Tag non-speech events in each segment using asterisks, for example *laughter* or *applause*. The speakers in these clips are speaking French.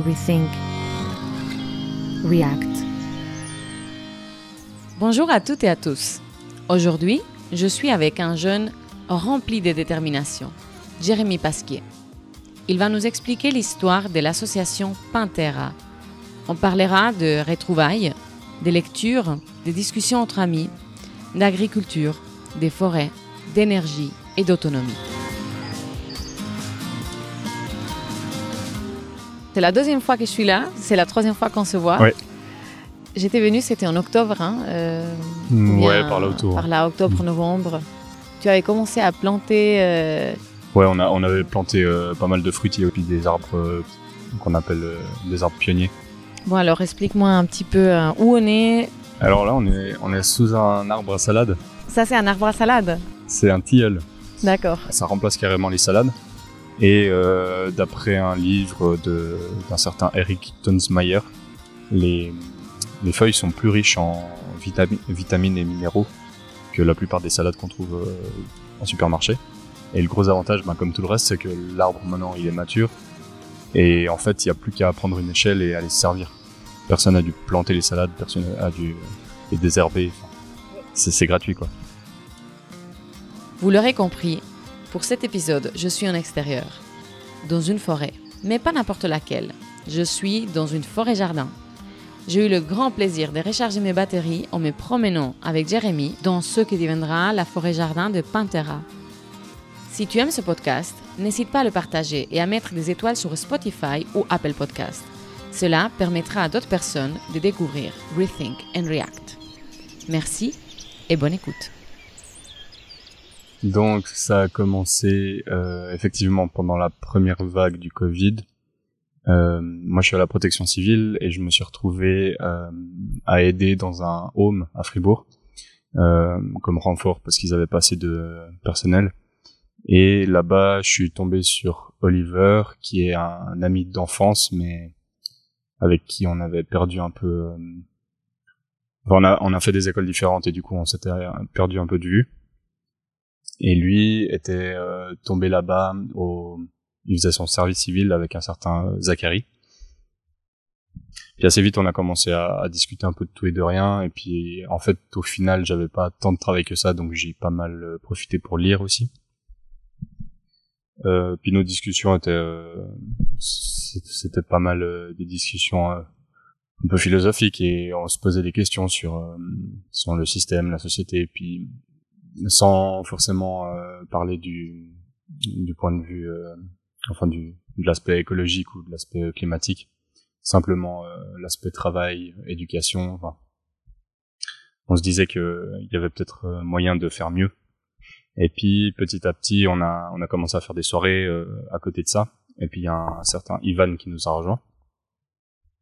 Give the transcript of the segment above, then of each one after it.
rethink, react. Bonjour à toutes et à tous. Aujourd'hui, je suis avec un jeune rempli de détermination, Jérémy Pasquier. Il va nous expliquer l'histoire de l'association Pantera. On parlera de retrouvailles, des lectures, des discussions entre amis, d'agriculture, des forêts, d'énergie et d'autonomie. C'est la deuxième fois que je suis là, c'est la troisième fois qu'on se voit. Ouais. J'étais venue, c'était en octobre. Hein, euh, Mm, ou ouais, par là autour. Par là, octobre, novembre. Tu avais commencé à planter. euh, Ouais, on, a, on avait planté euh, pas mal de fruitiers et puis des arbres euh, qu'on appelle euh, des arbres pionniers. Bon, alors explique-moi un petit peu euh, où on est. Alors là, on est, on est sous un arbre à salade. Ça, c'est un arbre à salade. C'est un tilleul. D'accord. Ça remplace carrément les salades. Et euh, d'après un livre d'un certain Eric Tonsmeyer, les, les feuilles sont plus riches en vitami- vitamines et minéraux que la plupart des salades qu'on trouve euh, en supermarché. Et le gros avantage, ben, comme tout le reste, c'est que l'arbre maintenant il est mature. Et en fait, il n'y a plus qu'à prendre une échelle et aller se servir. Personne n'a dû planter les salades, personne a dû les désherber. C'est gratuit quoi. Vous l'aurez compris, pour cet épisode, je suis en extérieur, dans une forêt, mais pas n'importe laquelle. Je suis dans une forêt-jardin. J'ai eu le grand plaisir de recharger mes batteries en me promenant avec Jérémy dans ce qui deviendra la forêt-jardin de Pantera. Si tu aimes ce podcast, n'hésite pas à le partager et à mettre des étoiles sur Spotify ou Apple Podcast. Cela permettra à d'autres personnes de découvrir Rethink and React. Merci et bonne écoute. Donc ça a commencé euh, effectivement pendant la première vague du Covid. Euh, moi je suis à la protection civile et je me suis retrouvé euh, à aider dans un home à Fribourg comme renfort parce qu'ils avaient pas assez de personnel. Et là-bas je suis tombé sur Oliver qui est un, ami d'enfance mais avec qui on avait perdu un peu... enfin, on, a, on a fait des écoles différentes et du coup on s'était perdu un peu de vue. Et lui était euh, tombé là-bas au... Il faisait son service civil avec un certain Zachary. Puis assez vite, on a commencé à, à discuter un peu de tout et de rien. Et puis, en fait, au final, j'avais pas tant de travail que ça, donc j'ai pas mal euh, profité pour lire aussi. Euh, puis nos discussions étaient, euh, c'était pas mal euh, des discussions euh, un peu philosophiques et on se posait des questions sur, sur le système, la société, puis sans forcément euh, parler du, du point de vue, euh, enfin du, de l'aspect écologique ou de l'aspect climatique, simplement euh, l'aspect travail, éducation. Enfin, on se disait que il y avait peut-être moyen de faire mieux. Et puis petit à petit, on a on a commencé à faire des soirées à côté de ça. Et puis il y a un, certain Ivan qui nous a rejoint.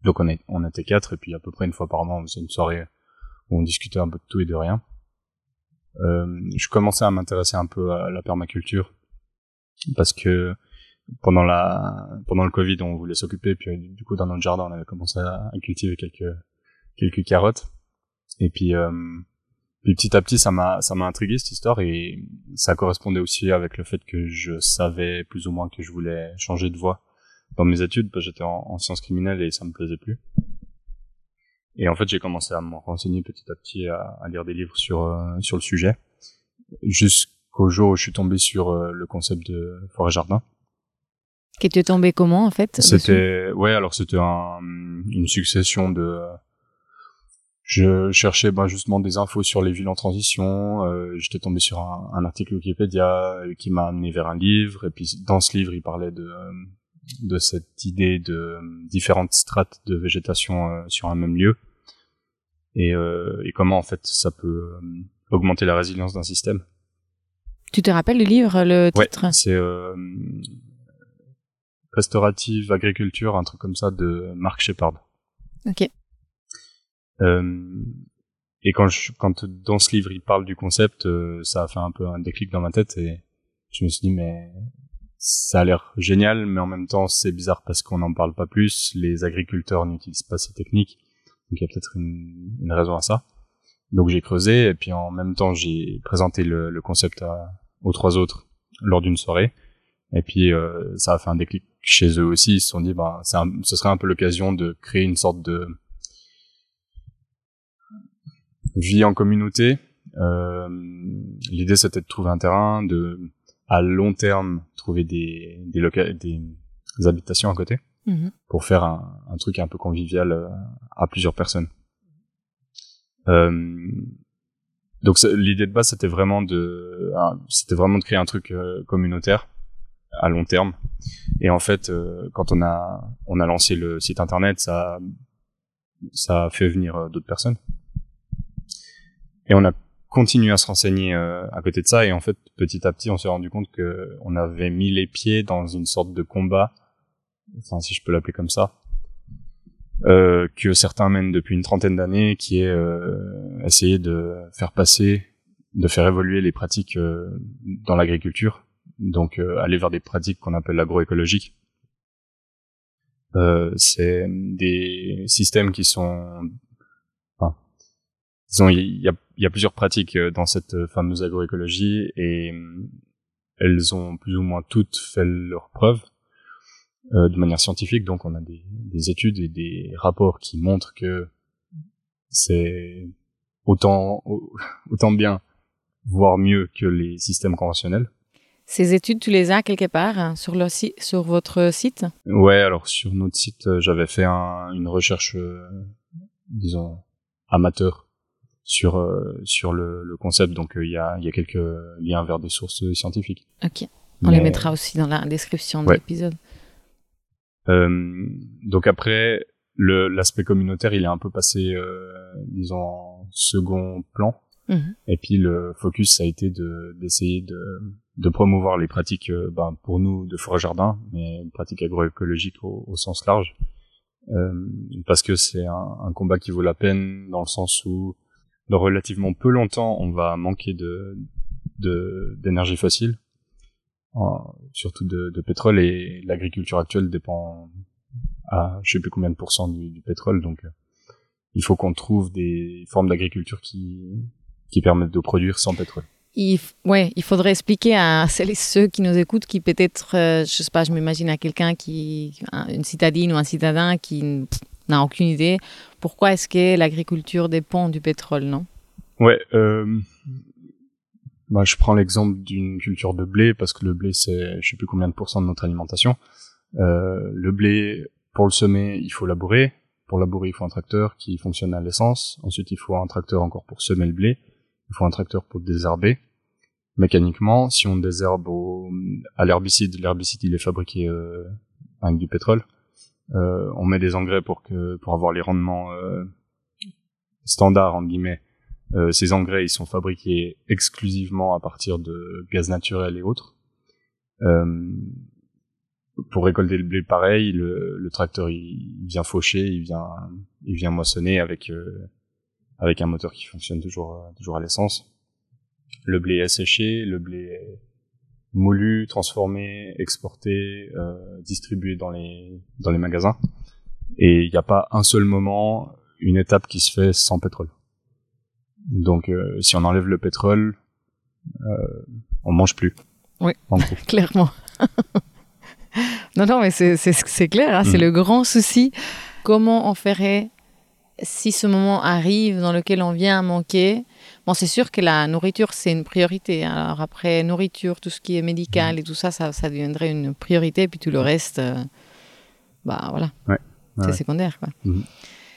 Donc on est on était quatre et puis à peu près une fois par mois on faisait une soirée où on discutait un peu de tout et de rien je commençais à m'intéresser un peu à la permaculture parce que pendant la pendant le Covid on voulait s'occuper. Puis euh, du coup dans notre jardin on avait commencé à, cultiver quelques quelques carottes. Et puis euh, puis petit à petit ça m'a ça m'a intrigué cette histoire. Et ça correspondait aussi avec le fait que je savais plus ou moins que je voulais changer de voie. Dans mes études parce que j'étais en, en sciences criminelles et ça me plaisait plus et en fait, j'ai commencé à me renseigner petit à petit, à, à lire des livres sur euh, sur le sujet, jusqu'au jour où je suis tombé sur euh, le concept de forêt jardin. Tu es tombé comment en fait C'était ouais, alors c'était un, une succession de. Je cherchais ben, justement des infos sur les villes en transition. euh, J'étais tombé sur un, un article Wikipédia euh, qui m'a amené vers un livre. Et puis dans ce livre, il parlait de de cette idée de différentes strates de végétation euh, sur un même lieu et, euh, et comment en fait ça peut euh, augmenter la résilience d'un système? Tu te rappelles le livre, le Ouais, titre? c'est euh, restaurative agriculture, un truc comme ça de Mark Shepard. Ok. Euh, et quand, je, quand dans ce livre il parle du concept, euh, ça a fait un peu un déclic dans ma tête et je me suis dit mais ça a l'air génial, mais en même temps c'est bizarre parce qu'on n'en parle pas plus. Les agriculteurs n'utilisent pas ces techniques, donc il y a peut-être une, une raison à ça. Donc j'ai creusé et puis en même temps j'ai présenté le, le concept à, aux trois autres lors d'une soirée Et puis euh, ça a fait un déclic chez eux aussi. Ils se sont dit, bah, c'est ce serait un peu l'occasion de créer une sorte de vie en communauté. Euh, L'idée c'était de trouver un terrain, de à long terme trouver des des, des, habitations à côté mhm. pour faire un, truc un peu convivial euh, à plusieurs personnes. Euh, donc l'idée de base c'était vraiment de c'était vraiment de créer un truc euh, communautaire à long terme. Et en fait, euh, quand on a on a lancé le site internet, ça ça a fait venir d'autres personnes. Et on a continué à se renseigner à côté de ça. Et en fait, petit à petit, on s'est rendu compte que on avait mis les pieds dans une sorte de combat, enfin si je peux l'appeler comme ça, euh, que certains mènent depuis une trentaine d'années, qui est euh, essayer de faire passer, de faire évoluer les pratiques euh, dans l'agriculture, donc euh, aller vers des pratiques qu'on appelle l'agroécologique. Euh, c'est des systèmes qui sont, enfin, disons, il y a, y a plusieurs pratiques dans cette fameuse agroécologie et elles ont plus ou moins toutes fait leurs preuves. Euh, de manière scientifique. Donc, on a des, des, études et des rapports qui montrent que c'est autant *laughs* autant bien, voire mieux que les systèmes conventionnels. Ces études, tu les as quelque part hein, sur, le sur votre site? Ouais, alors sur notre site, euh, j'avais fait un, une recherche, euh, disons, amateur sur sur le, le concept. Donc il y a il y a quelques liens vers des sources scientifiques. Ok. On les mettra aussi dans la description de l'épisode. Euh, donc après, l'aspect communautaire, il est un peu passé, euh, disons, en second plan. Mhm. Et puis le focus, ça a été de d'essayer de, de promouvoir les pratiques, euh, ben, pour nous, de forêt jardin, mais pratiques agroécologiques au, au sens large, euh, parce que c'est un, un, combat qui vaut la peine dans le sens où dans relativement peu longtemps, on va manquer de d'énergie fossile surtout de, de, pétrole et l'agriculture actuelle dépend à je sais plus combien de pourcents du, du pétrole donc euh, il faut qu'on trouve des formes d'agriculture qui qui permettent de produire sans pétrole. Il, ouais, il faudrait expliquer à celles et ceux qui nous écoutent, qui peut-être, euh, je sais pas, je m'imagine à quelqu'un qui, une citadine ou un citadin qui n'a aucune idée, pourquoi est-ce que l'agriculture dépend du pétrole, non? Ouais, euh, bah, je prends l'exemple d'une culture de blé parce que le blé c'est je sais plus combien de pourcents de notre alimentation. Euh, le blé pour le semer il faut labourer. Pour labourer il faut un tracteur qui fonctionne à l'essence. Ensuite il faut un tracteur encore pour semer le blé. Il faut un tracteur pour désherber. Mécaniquement, si on désherbe au, à l'herbicide, l'herbicide il est fabriqué euh, avec du pétrole. Euh, on met des engrais pour que pour avoir les rendements euh, standards en guillemets euh, ces engrais, ils sont fabriqués exclusivement à partir de gaz naturel et autres. Euh, pour récolter le blé, pareil, le, le, tracteur il vient faucher, il vient, il vient moissonner avec euh, avec un moteur qui fonctionne toujours toujours à l'essence. Le blé est séché, le blé est moulu, transformé, exporté, euh, distribué dans les dans les magasins. Et il n'y a pas un seul moment, une étape qui se fait sans pétrole. Donc, euh, si on enlève le pétrole, euh, on mange plus. Oui, *laughs* clairement. *laughs* non, non, mais c'est clair, hein, c'est mm. le grand souci. Comment on ferait si ce moment arrive dans lequel on vient à manquer? Bon, c'est sûr que la nourriture, c'est une priorité. Hein. Alors après, nourriture, tout ce qui est médical mm. et tout ça, ça, ça deviendrait une priorité. Puis tout le reste, euh, bah voilà, ouais, c'est secondaire. Quoi. Mm.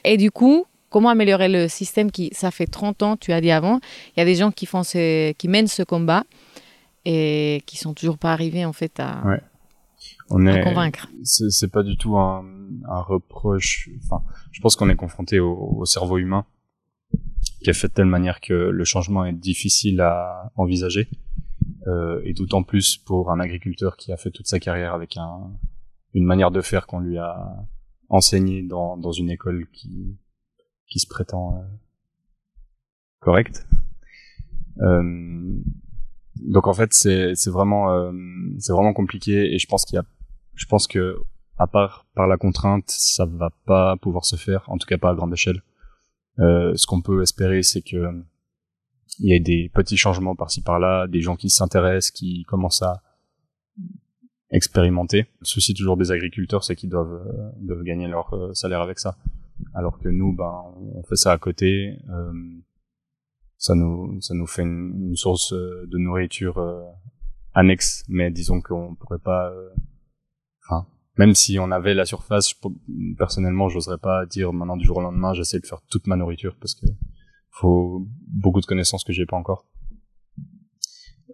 Et du coup, comment améliorer le système qui, ça fait 30 ans, tu as dit avant, il y a des gens qui, font qui mènent ce combat et qui sont toujours pas arrivés en fait à, on est, convaincre. C'est pas du tout un, reproche. Enfin, je pense qu'on est confronté au, cerveau humain qui est fait de telle manière que le changement est difficile à envisager. Euh, et d'autant plus pour un agriculteur qui a fait toute sa carrière avec un, une manière de faire qu'on lui a enseigné dans, dans une école qui, qui se prétend euh, correct. Euh, donc en fait c'est c'est vraiment euh, c'est vraiment compliqué et je pense qu'il y a je pense que à part par la contrainte ça va pas pouvoir se faire en tout cas pas à grande échelle. Euh, ce qu'on peut espérer c'est que il y ait des petits changements par-ci par-là, des gens qui s'intéressent, qui commencent à expérimenter. Le souci toujours des agriculteurs, c'est qu'ils doivent, doivent gagner leur salaire avec ça. Alors que nous, ben, on fait ça à côté. ça nous, ça nous fait une, source de nourriture annexe, mais disons qu'on pourrait pas. Enfin, même si on avait la surface, personnellement, j'oserais pas dire maintenant du jour au lendemain, j'essaie de faire toute ma nourriture parce que faut beaucoup de connaissances que j'ai pas encore.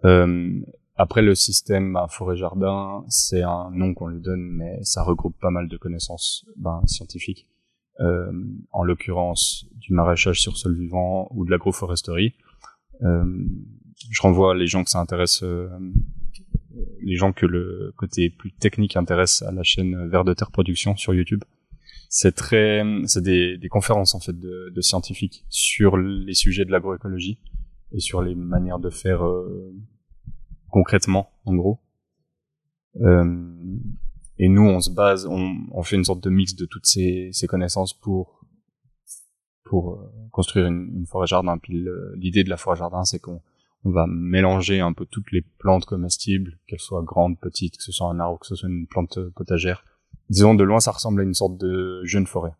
Euh, après le système bah, forêt-jardin, c'est un nom qu'on lui donne, mais ça regroupe pas mal de connaissances ben, scientifiques. Euh, en l'occurrence du maraîchage sur sol vivant ou de l'agroforesterie. Euh, je renvoie les gens que ça intéresse, euh, les gens que le côté plus technique intéresse à la chaîne Vert de Terre Production sur YouTube c'est très, c'est des, des, conférences en fait de, de, scientifiques sur les sujets de l'agroécologie et sur les manières de faire euh, concrètement, en gros. Euh, et nous, on se base, on, on, fait une sorte de mix de toutes ces, ces connaissances pour pour euh, construire une, une forêt jardin. Puis l'idée de la forêt jardin, c'est qu'on on va mélanger un peu toutes les plantes comestibles, qu'elles soient grandes, petites, que ce soit un arbre, que ce soit une plante potagère, disons de loin ça ressemble à une sorte de jeune forêt.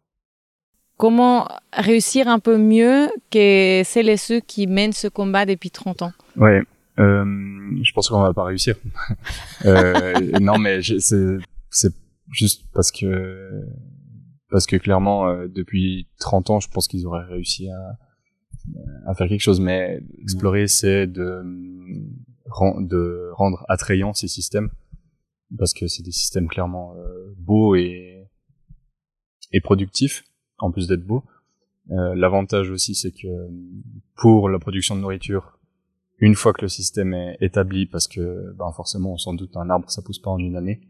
Comment réussir un peu mieux que celles et ceux qui mènent ce combat depuis 30 ans? Ouais, euh, je pense qu'on va pas réussir. *laughs* euh, non, mais c'est c'est juste parce que parce que clairement euh, depuis 30 ans, je pense qu'ils auraient réussi à à faire quelque chose. Mais explorer, c'est de de rendre attrayant ces systèmes parce que c'est des systèmes clairement euh, beaux et et productifs en plus d'être beaux. Euh, L'avantage aussi, c'est que pour la production de nourriture, une fois que le système est établi, parce que ben forcément, sans doute, un arbre ça pousse pas en une année,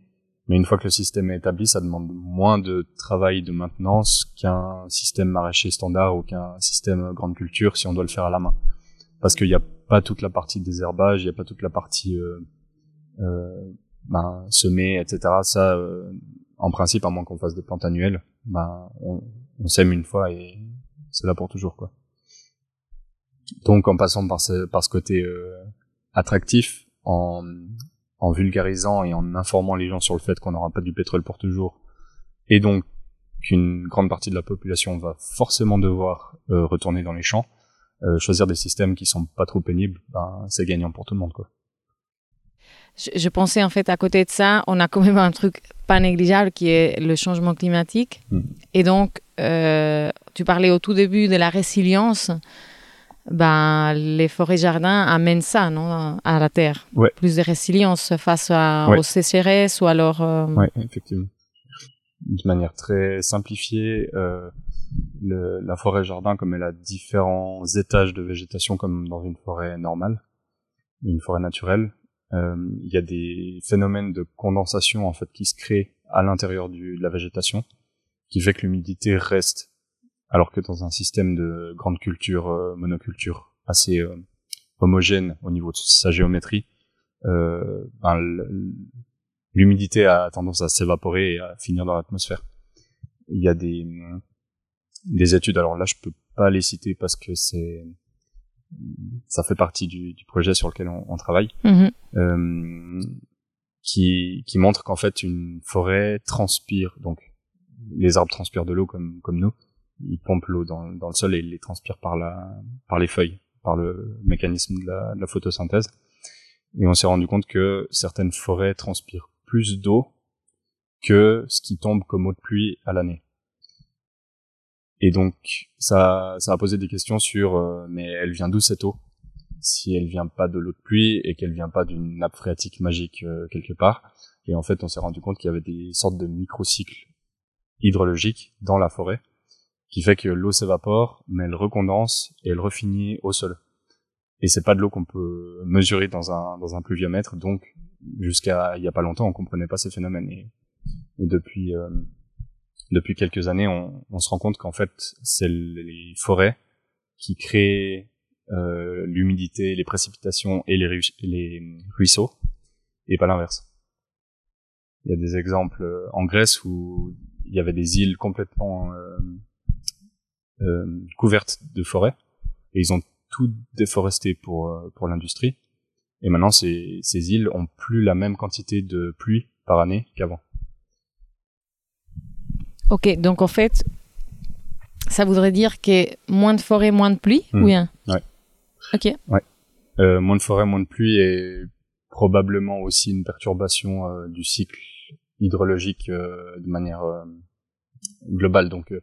mais une fois que le système est établi, ça demande moins de travail de maintenance qu'un système maraîcher standard ou qu'un système grande culture si on doit le faire à la main, parce qu'il n'y a pas toute la partie désherbage, il n'y a pas toute la partie euh, euh, ben, semer, etc. Ça, euh, en principe, à moins qu'on fasse des plantes annuelles, ben, on, on sème une fois et c'est là pour toujours, quoi. Donc, en passant par ce, par ce côté euh, attractif, en, en vulgarisant et en informant les gens sur le fait qu'on n'aura pas du pétrole pour toujours, et donc qu'une grande partie de la population va forcément devoir euh, retourner dans les champs, choisir des systèmes qui sont pas trop pénibles, ben, c'est gagnant pour tout le monde, quoi je, pensais en fait à côté de ça, on a quand même un truc pas négligeable qui est le changement climatique. Mm. Et donc, euh, tu parlais au tout début de la résilience. Ben, les forêts-jardins amènent ça, non, à la terre. Plus de résilience face à, aux sécheresses ou alors. Euh... Oui, effectivement. De manière très simplifiée, euh, le, la forêt-jardin, comme elle a différents étages de végétation, comme dans une forêt normale, une forêt naturelle, euh, il y a des phénomènes de condensation en fait qui se créent à l'intérieur de la végétation, qui fait que l'humidité reste, alors que dans un système de grande culture, euh, monoculture assez euh, homogène au niveau de sa géométrie, euh, ben, l'humidité a tendance à s'évaporer et à finir dans l'atmosphère. Il y a des, des études, alors là je peux pas les citer parce que c'est ça fait partie du, du, projet sur lequel on, on travaille, mm-hmm. qui, qui montre qu'en fait une forêt transpire, donc les arbres transpirent de l'eau comme, comme nous, ils pompent l'eau dans, le sol et ils les transpirent par, la, par les feuilles, par le mécanisme de la, de la photosynthèse. Et on s'est rendu compte que certaines forêts transpirent plus d'eau que ce qui tombe comme eau de pluie à l'année. Et donc ça, ça a posé des questions sur euh, mais elle vient d'où cette eau? Si elle vient pas de l'eau de pluie et qu'elle vient pas d'une nappe phréatique magique euh, quelque part. Et en fait, on s'est rendu compte qu'il y avait des sortes de microcycles hydrologiques dans la forêt qui fait que l'eau s'évapore, mais elle recondense et elle refinit au sol. Et c'est pas de l'eau qu'on peut mesurer dans un dans un pluviomètre, donc jusqu'à il y a pas longtemps, on comprenait pas ces phénomènes. Et, et depuis euh, depuis quelques années, on, on se rend compte qu'en fait, c'est les forêts qui créent euh, l'humidité, les précipitations et les, les ruisseaux, et pas l'inverse. Il y a des exemples euh, en Grèce où il y avait des îles complètement euh, euh, couvertes de forêts, et ils ont tout déforesté pour, euh, pour l'industrie. Et maintenant, ces, ces îles ont plus la même quantité de pluie par année qu'avant. Ok, donc en fait, ça voudrait dire que moins de forêt, moins de pluie, Hmm. ou bien? Ouais. Ok. Euh, moins de forêt, moins de pluie et probablement aussi une perturbation euh, du cycle hydrologique euh, de manière euh, globale. Donc euh,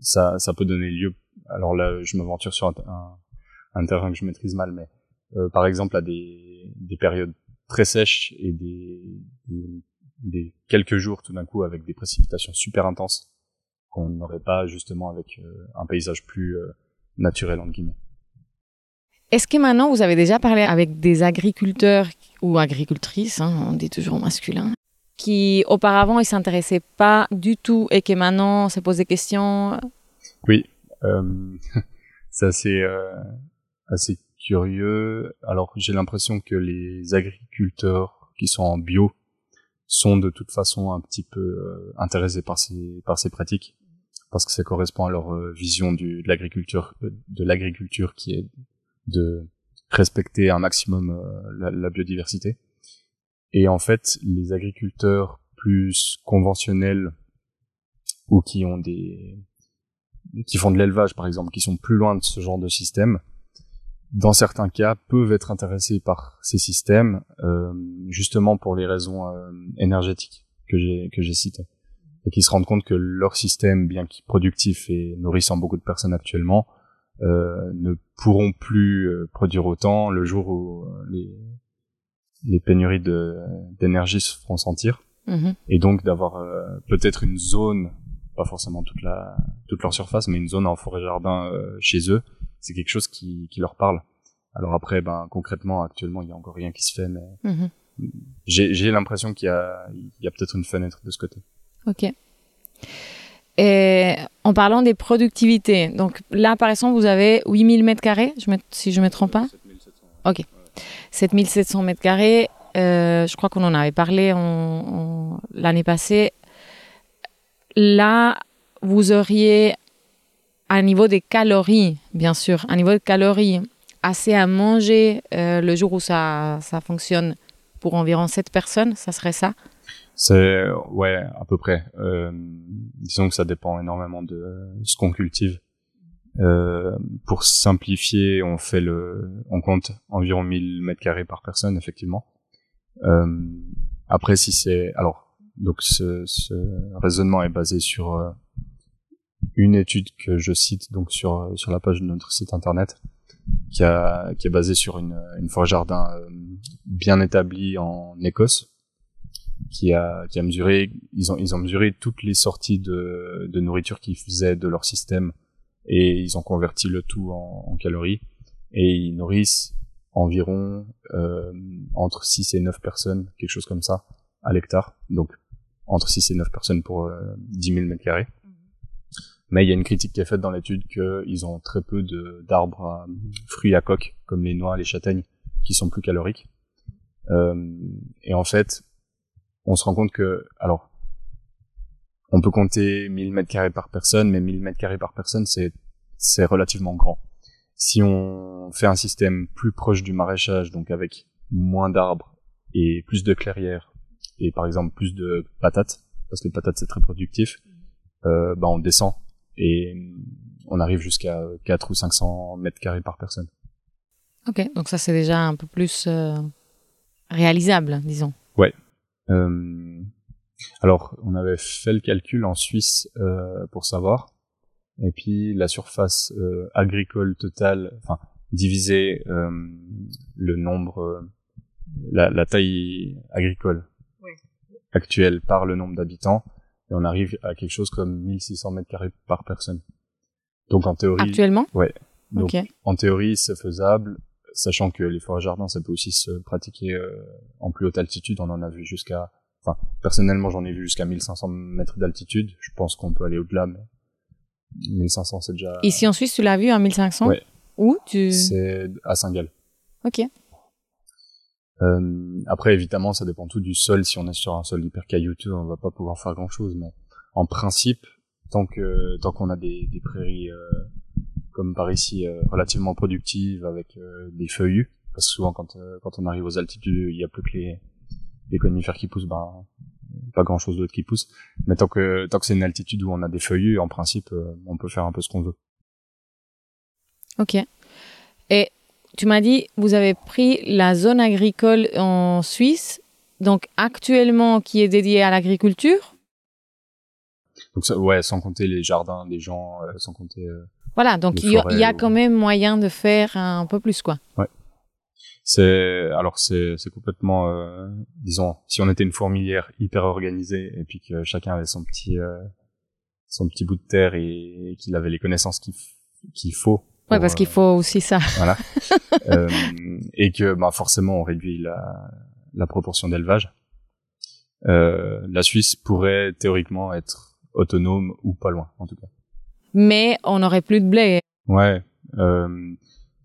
ça, ça peut donner lieu. Alors là, je m'aventure sur un, terrain que je maîtrise mal, mais euh, par exemple à des, des périodes très sèches et des, des, des quelques jours tout d'un coup avec des précipitations super intenses qu'on n'aurait pas justement avec euh, un paysage plus euh, naturel entre guillemets. Est-ce que maintenant vous avez déjà parlé avec des agriculteurs ou agricultrices, hein, on dit toujours au masculin, qui auparavant ils s'intéressaient pas du tout et que maintenant se posent des questions Oui, euh, *laughs* c'est assez, euh, assez curieux. Alors j'ai l'impression que les agriculteurs qui sont en bio sont de toute façon un petit peu euh, intéressés par ces, par ces pratiques parce que ça correspond à leur euh, vision de l'agriculture, euh, de l'agriculture qui est de respecter un maximum la biodiversité. Et en fait, les agriculteurs plus conventionnels ou qui ont des qui font de l'élevage par exemple, qui sont plus loin de ce genre de système, dans certains cas peuvent être intéressés par ces systèmes euh, justement pour les raisons euh, énergétiques que j'ai que j'ai citées. Et qui se rendent compte que leur système, bien qu'il productif et nourrissant beaucoup de personnes actuellement, euh, ne pourront plus euh, produire autant le jour où euh, les les pénuries d'énergie se feront sentir Mhm. et donc d'avoir euh, peut-être une zone pas forcément toute la toute leur surface mais une zone en forêt jardin euh, chez eux c'est quelque chose qui, qui leur parle alors après ben concrètement actuellement il y a encore rien qui se fait mais Mhm. j'ai l'impression qu'il y a il y a peut-être une fenêtre de ce côté Ok. Et en parlant des productivités, donc là par exemple vous avez 8000 mètres carrés, si je ne me trompe pas? 7700 mètres carrés. Euh, je crois qu'on en avait parlé l'année passée. Là, vous auriez un niveau de calories, bien sûr, un niveau de calories assez à manger euh, le jour où ça, ça fonctionne pour environ 7 personnes, ça serait ça? C'est ouais à peu près euh, disons que ça dépend énormément de ce qu'on cultive euh, pour simplifier on fait le on compte environ 1000 mètres carrés par personne effectivement. Euh, après si c'est alors donc ce, ce raisonnement est basé sur euh, une étude que je cite donc sur sur la page de notre site internet qui a qui est basée sur une une forêt jardin euh, bien établie en Écosse qui a qui a mesuré ils ont ils ont mesuré toutes les sorties de de nourriture qu'ils faisaient de leur système et ils ont converti le tout en, en calories. Et ils nourrissent environ euh, entre 6 et 9 personnes quelque chose comme ça à l'hectare. Donc entre 6 et 9 personnes pour euh, 10 000 mètres carrés. Mais il y a une critique qui est faite dans l'étude qu'ils ont très peu de d'arbres à fruits à coque comme les noix les châtaignes qui sont plus caloriques. Euh, et en fait on se rend compte que, alors, on peut compter 1000 mètres carrés par personne, mais 1000 mètres carrés par personne, c'est, c'est relativement grand. Si on fait un système plus proche du maraîchage, donc avec moins d'arbres et plus de clairières, et par exemple plus de patates, parce que les patates c'est très productif, euh, bah on descend et on arrive jusqu'à 4 ou 500 mètres carrés par personne. Ok, donc ça c'est déjà un peu plus euh, réalisable, disons. Euh, alors, on avait fait le calcul en Suisse euh, pour savoir. Et puis la surface euh, agricole totale, enfin diviser euh, le nombre, euh, la, la taille agricole Ouais. actuelle par le nombre d'habitants, et on arrive à quelque chose comme 1600 mètres carrés par personne. Donc en théorie, Actuellement? Donc, Ok. en théorie, c'est faisable, sachant que les forêts jardins, ça peut aussi se pratiquer euh, en plus haute altitude. On en a vu jusqu'à, enfin, personnellement, j'en ai vu jusqu'à 1500 mètres d'altitude. Je pense qu'on peut aller au-delà, mais 1500, c'est déjà. Ici en Suisse, tu l'as vu à 1500 Ouais. Où tu... C'est à Saint-Gall. Ok. Euh, après, évidemment, ça dépend tout du sol. Si on est sur un sol hyper caillouteux, on va pas pouvoir faire grand-chose. Mais en principe, tant que tant qu'on a des, des prairies euh, comme par ici euh, relativement productives avec des feuillus, parce que souvent quand quand on arrive aux altitudes, il y a plus que les les conifères qui poussent, ben pas grand chose d'autre qui pousse. Mais tant que tant que c'est une altitude où on a des feuillus, en principe, euh, on peut faire un peu ce qu'on veut. Ok. Et tu m'as dit, vous avez pris la zone agricole en Suisse, donc actuellement qui est dédiée à l'agriculture? Donc ça, ouais, sans compter les jardins des gens, euh, sans compter. Euh, voilà, donc il y, a, y a quand même moyen de faire un peu plus, quoi. Ouais. C'est alors c'est c'est complètement euh, disons si on était une fourmilière hyper organisée et puis que chacun avait son petit euh, son petit bout de terre et, qu'il avait les connaissances qu'il qu'il faut. ouais, parce qu'il euh, faut aussi ça. Voilà. *laughs* euh, et que bah forcément on réduit la la proportion d'élevage. Euh, la Suisse pourrait théoriquement être autonome ou pas loin en tout cas. Mais on n'aurait plus de blé. Ouais. Euh,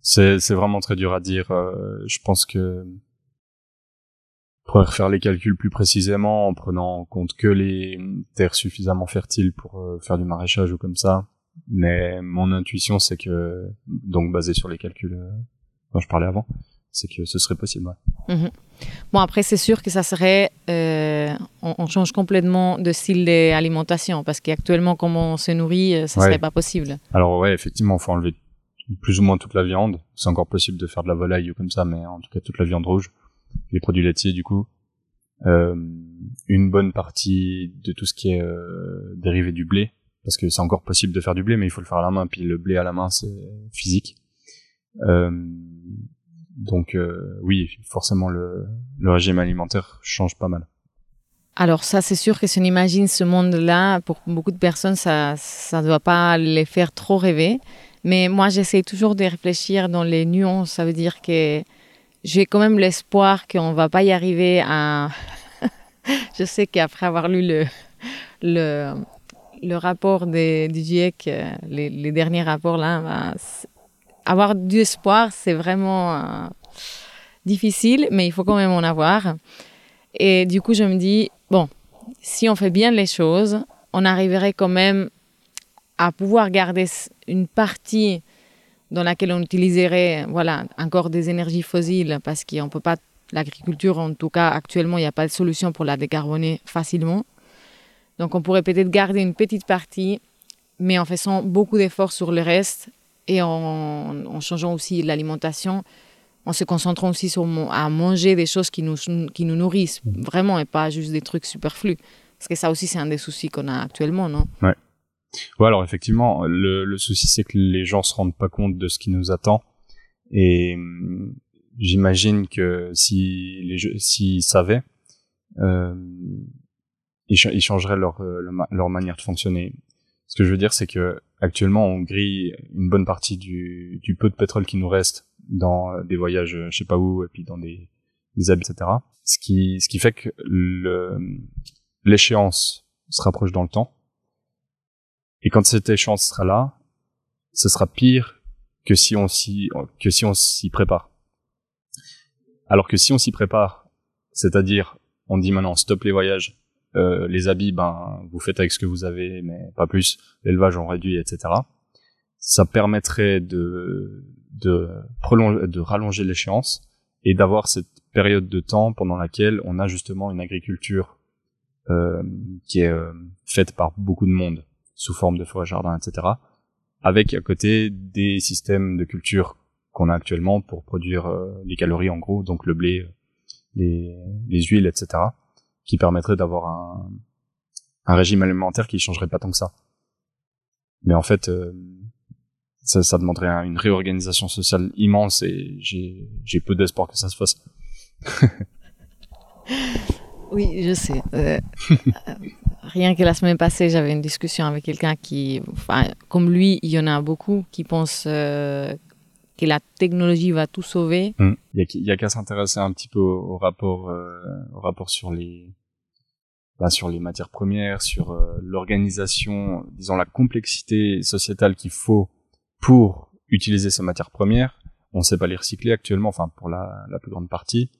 c'est c'est vraiment très dur à dire. Euh, je pense que pourrait refaire les calculs plus précisément en prenant en compte que les terres suffisamment fertiles pour euh, faire du maraîchage ou comme ça. Mais mon intuition, c'est que, donc basé sur les calculs euh, dont je parlais avant, c'est que ce serait possible. Ouais. Mhm. Bon, après, c'est sûr que ça serait. Euh, on, on, change complètement de style d'alimentation parce qu'actuellement, comme on se nourrit, ça ouais. serait pas possible. Alors, ouais, effectivement, il faut enlever plus ou moins toute la viande. C'est encore possible de faire de la volaille ou comme ça, mais en tout cas toute la viande rouge, les produits laitiers du coup, euh, une bonne partie de tout ce qui est euh, dérivé du blé, parce que c'est encore possible de faire du blé, mais il faut le faire à la main. Puis le blé à la main, c'est physique. Euh, donc oui, forcément le, le régime alimentaire change pas mal. Alors ça, c'est sûr que si on imagine ce monde-là, pour beaucoup de personnes, ça ne doit pas les faire trop rêver. Mais moi, j'essaie toujours de réfléchir dans les nuances. Ça veut dire que j'ai quand même l'espoir qu'on ne va pas y arriver *laughs* je sais qu'après avoir lu le, le, le rapport du GIEC, les, les, derniers rapports là, bah, avoir du espoir, c'est vraiment euh, difficile, mais il faut quand même en avoir. Et du coup, je me dis, bon, si on fait bien les choses, on arriverait quand même à pouvoir garder une partie dans laquelle on utiliserait voilà, encore des énergies fossiles parce qu'on peut pas, l'agriculture en tout cas actuellement, il n'y a pas de solution pour la décarboner facilement. Donc on pourrait peut-être garder une petite partie, mais en faisant beaucoup d'efforts sur le reste et en, en changeant aussi l'alimentation, en se concentrant aussi sur à manger des choses qui nous, qui nous nourrissent vraiment et pas juste des trucs superflus. Parce que ça aussi, c'est un des soucis qu'on a actuellement, non? Ouais. Ouais, alors effectivement, le, le souci c'est que les gens se rendent pas compte de ce qui nous attend. Et hum, j'imagine que si les s'ils savaient, euh, ils, changeraient leur, euh, leur manière de fonctionner. Ce que je veux dire, c'est que actuellement, on grille une bonne partie du, du peu de pétrole qui nous reste dans des voyages, je sais pas où, et puis dans des, des habits, etc. Ce qui, ce qui fait que l'échéance se rapproche dans le temps et quand cette échéance sera là, ce sera pire que si on s'y que si on s'y prépare. Alors que si on s'y prépare, c'est-à-dire on dit maintenant stop les voyages, euh, les habits, ben vous faites avec ce que vous avez, mais pas plus. L'élevage on réduit, etc. Ça permettrait de de prolonger, de rallonger l'échéance et d'avoir cette période de temps pendant laquelle on a justement une agriculture euh, qui est euh, faite par beaucoup de monde sous forme de forêt jardin, etc. Avec à côté des systèmes de culture qu'on a actuellement pour produire euh, les calories en gros, donc le blé, les, les huiles, etc. qui permettrait d'avoir un, un régime alimentaire qui changerait pas tant que ça. Mais en fait, euh, ça, ça demanderait une réorganisation sociale immense et j'ai, j'ai peu d'espoir que ça se fasse. *laughs* oui, je sais. Euh, *laughs* rien que la semaine passée, j'avais une discussion avec quelqu'un qui, enfin, comme lui, il y en a beaucoup qui pensent euh, que la technologie va tout sauver. Hum. Il y a, qu'à s'intéresser un petit peu au, rapport, euh, au rapport sur les, bah, sur les matières premières, sur euh, l'organisation, disons la complexité sociétale qu'il faut pour utiliser ces matières premières. On ne sait pas les recycler actuellement, enfin pour la plus grande partie.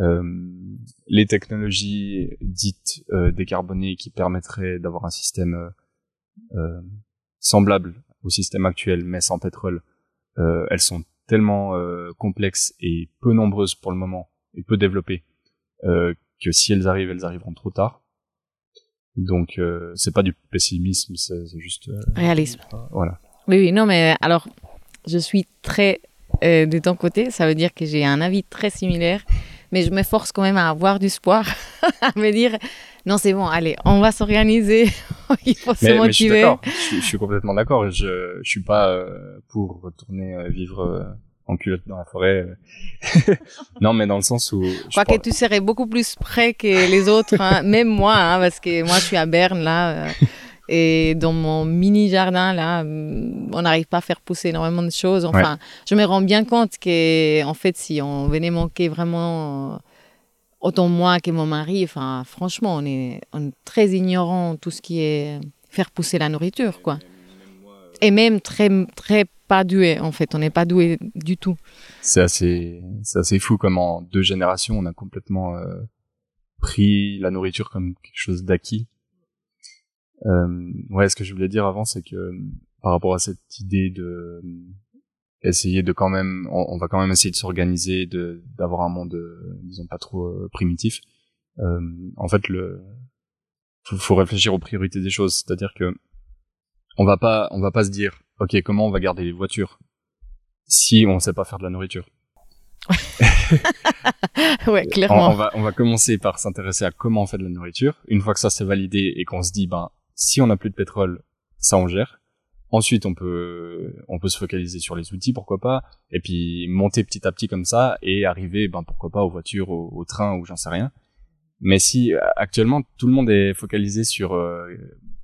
Euh, les technologies dites euh, décarbonées qui permettraient d'avoir un système euh, semblable au système actuel mais sans pétrole, elles sont tellement complexes et peu nombreuses pour le moment et peu développées que si elles arrivent, elles arriveront trop tard. Donc euh, c'est pas du pessimisme, c'est juste euh, réalisme. voilà. Oui, oui, non, mais alors je suis très de ton côté, ça veut dire que j'ai un avis très similaire, mais je m'efforce quand même à avoir du espoir, *laughs* à me dire non, c'est bon, allez, on va s'organiser, *laughs* il faut se motiver. Mais je, suis je, je, suis complètement d'accord. Je, je suis pas euh, pour retourner euh, vivre en culotte dans la forêt. *laughs* non, mais dans le sens où. Je crois que tu serais beaucoup plus près que les autres, hein. même moi, hein, parce que moi je suis à Berne là. Et dans mon mini jardin, là, mm, on n'arrive pas à faire pousser énormément de choses. Enfin, je me rends bien compte que, en fait, si on venait manquer vraiment autant moi que mon mari, enfin, franchement, on est, très ignorant tout ce qui est faire pousser la nourriture, quoi. Et même très, très pas doué, en fait. On n'est pas doué du tout. C'est assez, c'est assez fou comme en deux générations, on a complètement euh, pris la nourriture comme quelque chose d'acquis euh, ouais, ce que je voulais dire avant, c'est que par rapport à cette idée de essayer de quand même, on, va quand même essayer de s'organiser, de d'avoir un monde, euh, disons pas trop euh, primitif. Euh, en fait, le faut, faut réfléchir aux priorités des choses, c'est-à-dire que on va pas, on va pas se dire, ok, comment on va garder les voitures si on sait pas faire de la nourriture? *laughs* ouais, clairement. On, on, va, on va commencer par s'intéresser à comment on fait de la nourriture. Une fois que ça c'est validé et qu'on se dit, ben si on n'a plus de pétrole, ça on gère. Ensuite, on peut on peut se focaliser sur les outils, pourquoi pas, et puis monter petit à petit comme ça et arriver, ben pourquoi pas aux voitures, au, train ou j'en sais rien. Mais si actuellement tout le monde est focalisé sur euh,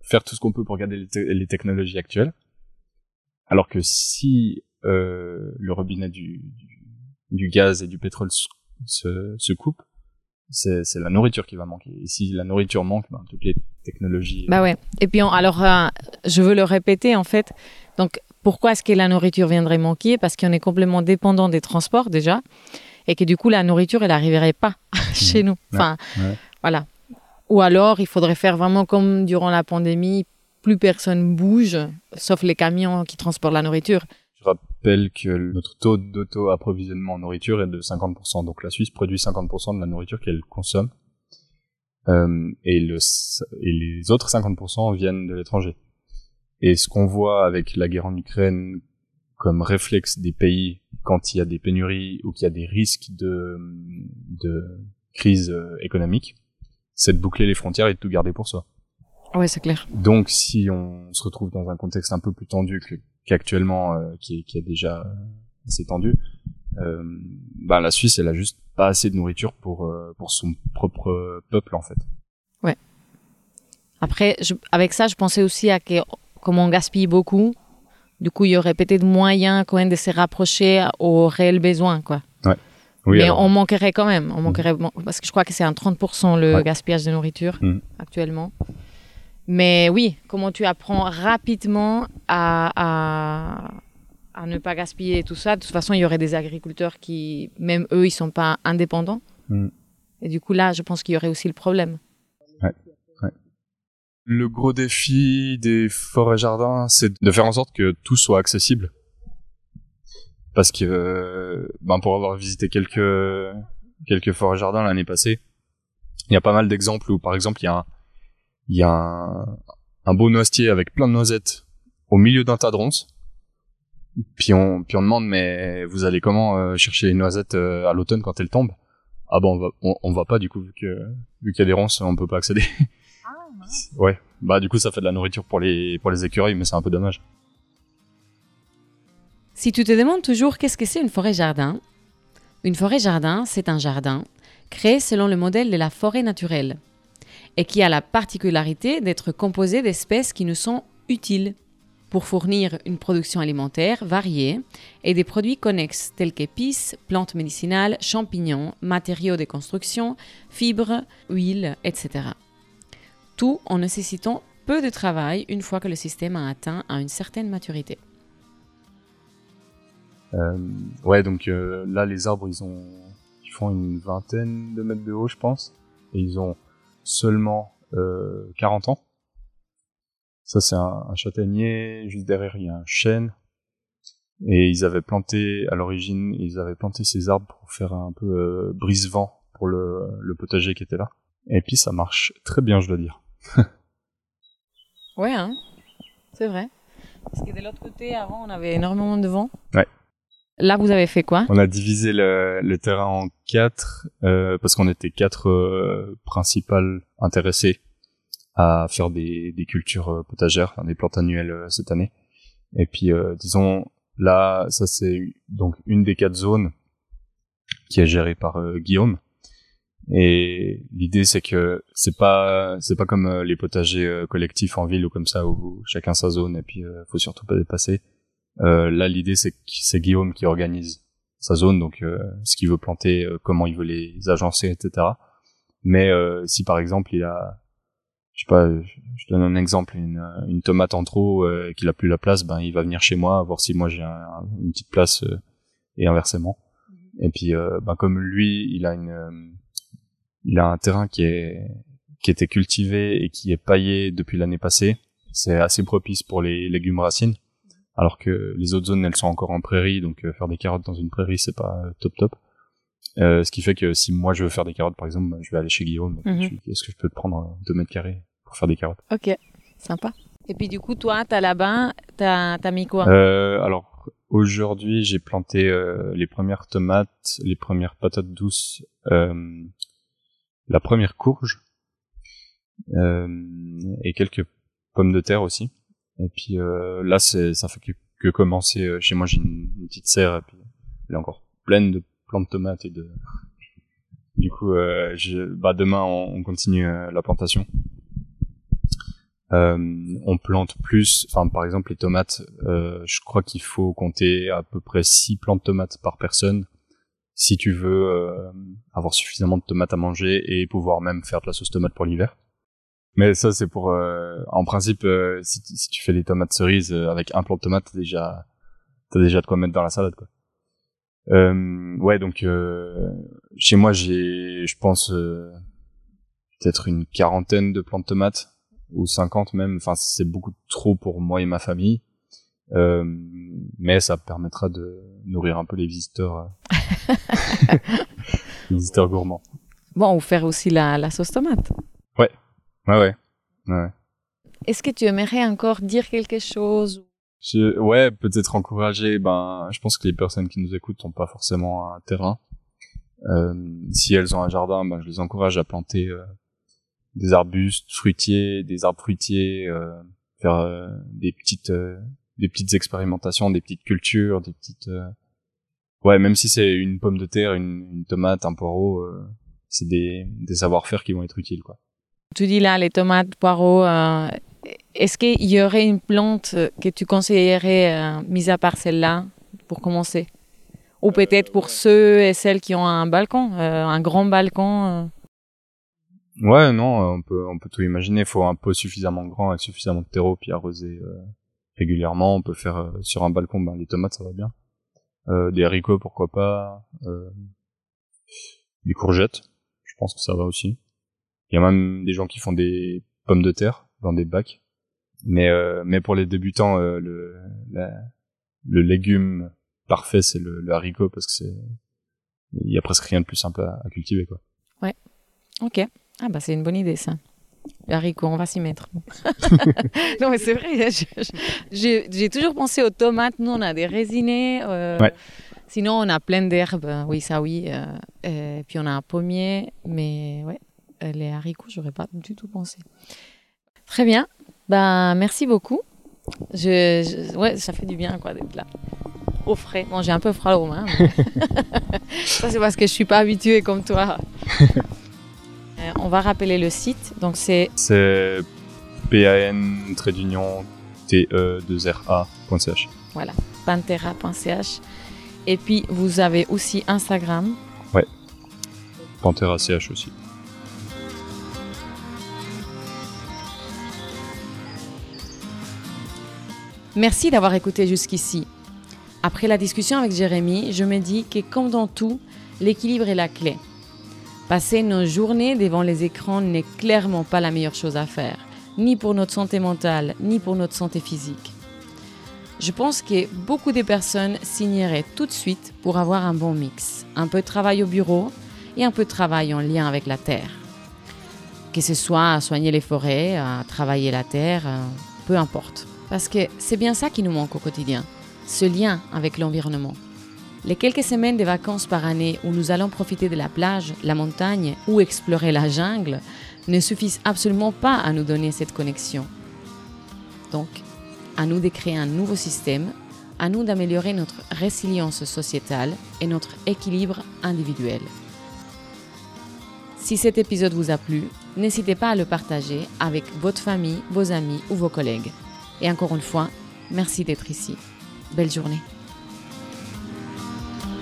faire tout ce qu'on peut pour garder les, technologies actuelles, alors que si euh, le robinet du, du, gaz et du pétrole se coupe, c'est la nourriture qui va manquer. Et si la nourriture manque, ben, toutes les technologies. Bah ouais. Et puis alors, euh, je veux le répéter en fait. Donc, pourquoi est-ce que la nourriture viendrait manquer? Parce qu'on est complètement dépendant des transports déjà, et que du coup la nourriture elle n'arriverait pas *laughs* chez nous. Enfin, voilà. Ou alors il faudrait faire vraiment comme durant la pandémie, plus personne bouge, sauf les camions qui transportent la nourriture. Je rappelle que notre taux d'auto-approvisionnement en nourriture est de 50%. Donc la Suisse produit 50% de la nourriture qu'elle consomme. Euh, et, le, et les autres 50% viennent de l'étranger. Et ce qu'on voit avec la guerre en Ukraine comme réflexe des pays quand il y a des pénuries ou qu'il y a des risques de, de crise euh, économique, c'est de boucler les frontières et de tout garder pour soi. Ouais, c'est clair. Donc si on se retrouve dans un contexte un peu plus tendu que qu'actuellement euh, qui, est, qui est déjà assez tendu, euh, bah, la Suisse elle a juste pas assez de nourriture pour euh, pour son propre peuple en fait. Ouais. Après, je, avec ça, je pensais aussi à que comme on gaspille beaucoup, du coup, il y aurait peut-être moyen quand même de se rapprocher aux réels besoins, quoi. Ouais. Oui, Mais on manquerait quand même. On manquerait, parce que je crois que c'est un 30% le gaspillage de nourriture mm. actuellement. Mais oui, comment tu apprends rapidement à, à, ne pas gaspiller tout ça? De toute façon, il y aurait des agriculteurs qui, même eux, ils sont pas indépendants. Mm. Et du coup, là, je pense qu'il y aurait aussi le problème. Ouais. Ouais. Le gros défi des forêts-jardins, c'est de faire en sorte que tout soit accessible. Parce que, euh, ben pour avoir visité quelques quelques forêts-jardins l'année passée, il y a pas mal d'exemples où, par exemple, il y a un, il y a un, beau noisetier avec plein de noisettes au milieu d'un tas de ronces. Puis on, puis on demande, mais vous allez comment euh, chercher les noisettes euh, à l'automne quand elles tombent? Ah bon, on va, on, va pas du coup vu que vu qu'il y a des ronces, on peut pas accéder. *laughs* Ah, ouais. Bah du coup ça fait de la nourriture pour les pour les écureuils, mais c'est un peu dommage. Si tu te demandes toujours qu'est-ce que c'est une forêt jardin, une forêt jardin, c'est un jardin créé selon le modèle de la forêt naturelle et qui a la particularité d'être composé d'espèces qui nous sont utiles pour fournir une production alimentaire variée et des produits connexes tels qu'épices, plantes médicinales, champignons, matériaux de construction, fibres, huiles, etc. Tout en nécessitant peu de travail une fois que le système a atteint à une certaine maturité. Euh, ouais, donc euh, là les arbres ils ont ils font une vingtaine de mètres de haut, je pense, et ils ont seulement euh, 40 ans. Ça c'est un, châtaignier, juste derrière il y a un chêne. Et ils avaient planté, à l'origine, ils avaient planté ces arbres pour faire un peu euh, brise-vent pour le, le potager qui était là. Et puis ça marche très bien, je dois dire. *laughs* ouais, hein c'est vrai. Parce que de l'autre côté, avant, on avait énormément de vent. Ouais. Là, vous avez fait quoi? On a divisé le, terrain en quatre euh, parce qu'on était quatre euh, principales intéressés à faire des, cultures euh, potagères, des plantes annuelles cette année. Et puis, disons, là, ça c'est donc une des quatre zones qui est gérée par Guillaume. Et l'idée c'est que c'est pas c'est pas comme les potagers collectifs en ville ou comme ça où chacun sa zone et puis faut surtout pas dépasser. Là l'idée c'est que c'est Guillaume qui organise sa zone donc ce qu'il veut planter, comment il veut les agencer etc. Mais si par exemple il a je sais pas, je donne un exemple, une, une tomate en trop euh, qu'il a plus la place, ben il va venir chez moi voir si moi j'ai une petite place euh, et inversement. Mhm. Et puis euh, ben comme lui, il a une euh, il a un terrain qui est qui était cultivé et qui est paillé depuis l'année passée, c'est assez propice pour les légumes racines. Alors que les autres zones, elles sont encore en prairie, donc faire des carottes dans une prairie, c'est pas top top. Euh, ce qui fait que si moi je veux faire des carottes, par exemple, ben, je vais aller chez Guillaume. Mhm. Est-ce que je peux te prendre deux mètres carrés pour faire des carottes? Ok, sympa. Et puis du coup, toi, t'as là-bas, t'as as mis quoi? Euh, Alors aujourd'hui, j'ai planté euh, les premières tomates, les premières patates douces, euh, la première courge euh, et quelques pommes de terre aussi. Et puis euh, là, c'est ça fait que, commencer. Euh, chez moi, j'ai une, petite serre et puis elle est encore pleine de plantes de tomates et de. Du coup, je, bah demain, on, on continue la plantation. Euh, on plante plus, enfin par exemple les tomates, euh, je crois qu'il faut compter à peu près 6 plantes de tomates par personne si tu veux euh, avoir suffisamment de tomates à manger et pouvoir même faire de la sauce tomate pour l'hiver. Mais ça c'est pour, en principe, si, si, tu fais des tomates cerises avec un plant de tomate, t'as déjà, t'as déjà de quoi mettre dans la salade quoi. ouais donc chez moi j'ai, je pense peut-être une quarantaine de plantes de tomates ou 50 même. Enfin, c'est beaucoup trop pour moi et ma famille. Euh, mais ça permettra de nourrir un peu les visiteurs, euh, *laughs* *laughs* les visiteurs gourmands. Bon, ou faire aussi la, la sauce tomate. Ouais, ouais, ouais. ouais. Est-ce que tu aimerais encore dire quelque chose je, Ouais, peut-être encourager. Ben, je pense que les personnes qui nous écoutent n'ont pas forcément un terrain. Euh, si elles ont un jardin, ben, je les encourage à planter euh, des arbustes fruitiers, des arbres fruitiers, euh, faire euh, des petites euh, des petites expérimentations, des petites cultures, des petites ouais, même si c'est une pomme de terre, une, une tomate, un poireau, c'est des des savoir-faire qui vont être utiles quoi. Tu dis là les tomates, poireaux est-ce qu'il y aurait une plante que tu conseillerais, mise à part celle-là, pour commencer? Ou peut-être pour ceux et celles qui ont un balcon, un grand balcon Ouais, non, euh, on peut, on peut tout imaginer. Il faut un pot suffisamment grand avec suffisamment de terreau puis arroser euh, régulièrement. On peut faire euh, sur un balcon, ben les tomates ça va bien. des haricots pourquoi pas. des courgettes, je pense que ça va aussi. Il y a même des gens qui font des pommes de terre dans des bacs. Mais mais pour les débutants, le le légume parfait c'est le, haricot parce que c'est il y a presque rien de plus simple à, à cultiver quoi. Ouais. Ok. Ah bah c'est une bonne idée ça. Haricot, on va s'y mettre. *laughs* *laughs* non mais c'est vrai, j'ai toujours pensé aux tomates. Nous on a des résinés. Euh, sinon on a plein d'herbes. Oui ça oui. Euh, et puis on a un pommier. Mais ouais, les haricots j'aurais pas du tout pensé. Très bien. Bah merci beaucoup. Je, ouais, ça fait du bien quoi d'être là. Au frais. Bon, j'ai un peu froid aux mains. *laughs* ça c'est parce que je suis pas habituée comme toi. *laughs* Euh, on va rappeler le site. Donc c'est. C'est pan d'union te 2 ra.ch. Voilà, pantera.ch. Et puis vous avez aussi Instagram. Ouais. Pantera.ch aussi. Merci d'avoir écouté jusqu'ici. Après la discussion avec Jérémy, je me dis que comme dans tout, l'équilibre est la clé. Passer nos journées devant les écrans n'est clairement pas la meilleure chose à faire, ni pour notre santé mentale, ni pour notre santé physique. Je pense que beaucoup de personnes signeraient tout de suite pour avoir un bon mix. Un peu de travail au bureau et un peu de travail en lien avec la terre. Que ce soit à soigner les forêts, à travailler la terre, euh, peu importe. Parce que c'est bien ça qui nous manque au quotidien, ce lien avec l'environnement. Les quelques semaines de vacances par année où nous allons profiter de la plage, la montagne ou explorer la jungle ne suffisent absolument pas à nous donner cette connexion. Donc, à nous de créer un nouveau système, à nous d'améliorer notre résilience sociétale et notre équilibre individuel. Si cet épisode vous a plu, n'hésitez pas à le partager avec votre famille, vos amis ou vos collègues. Et encore une fois, merci d'être ici. Belle journée.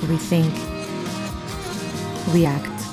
We think. We act.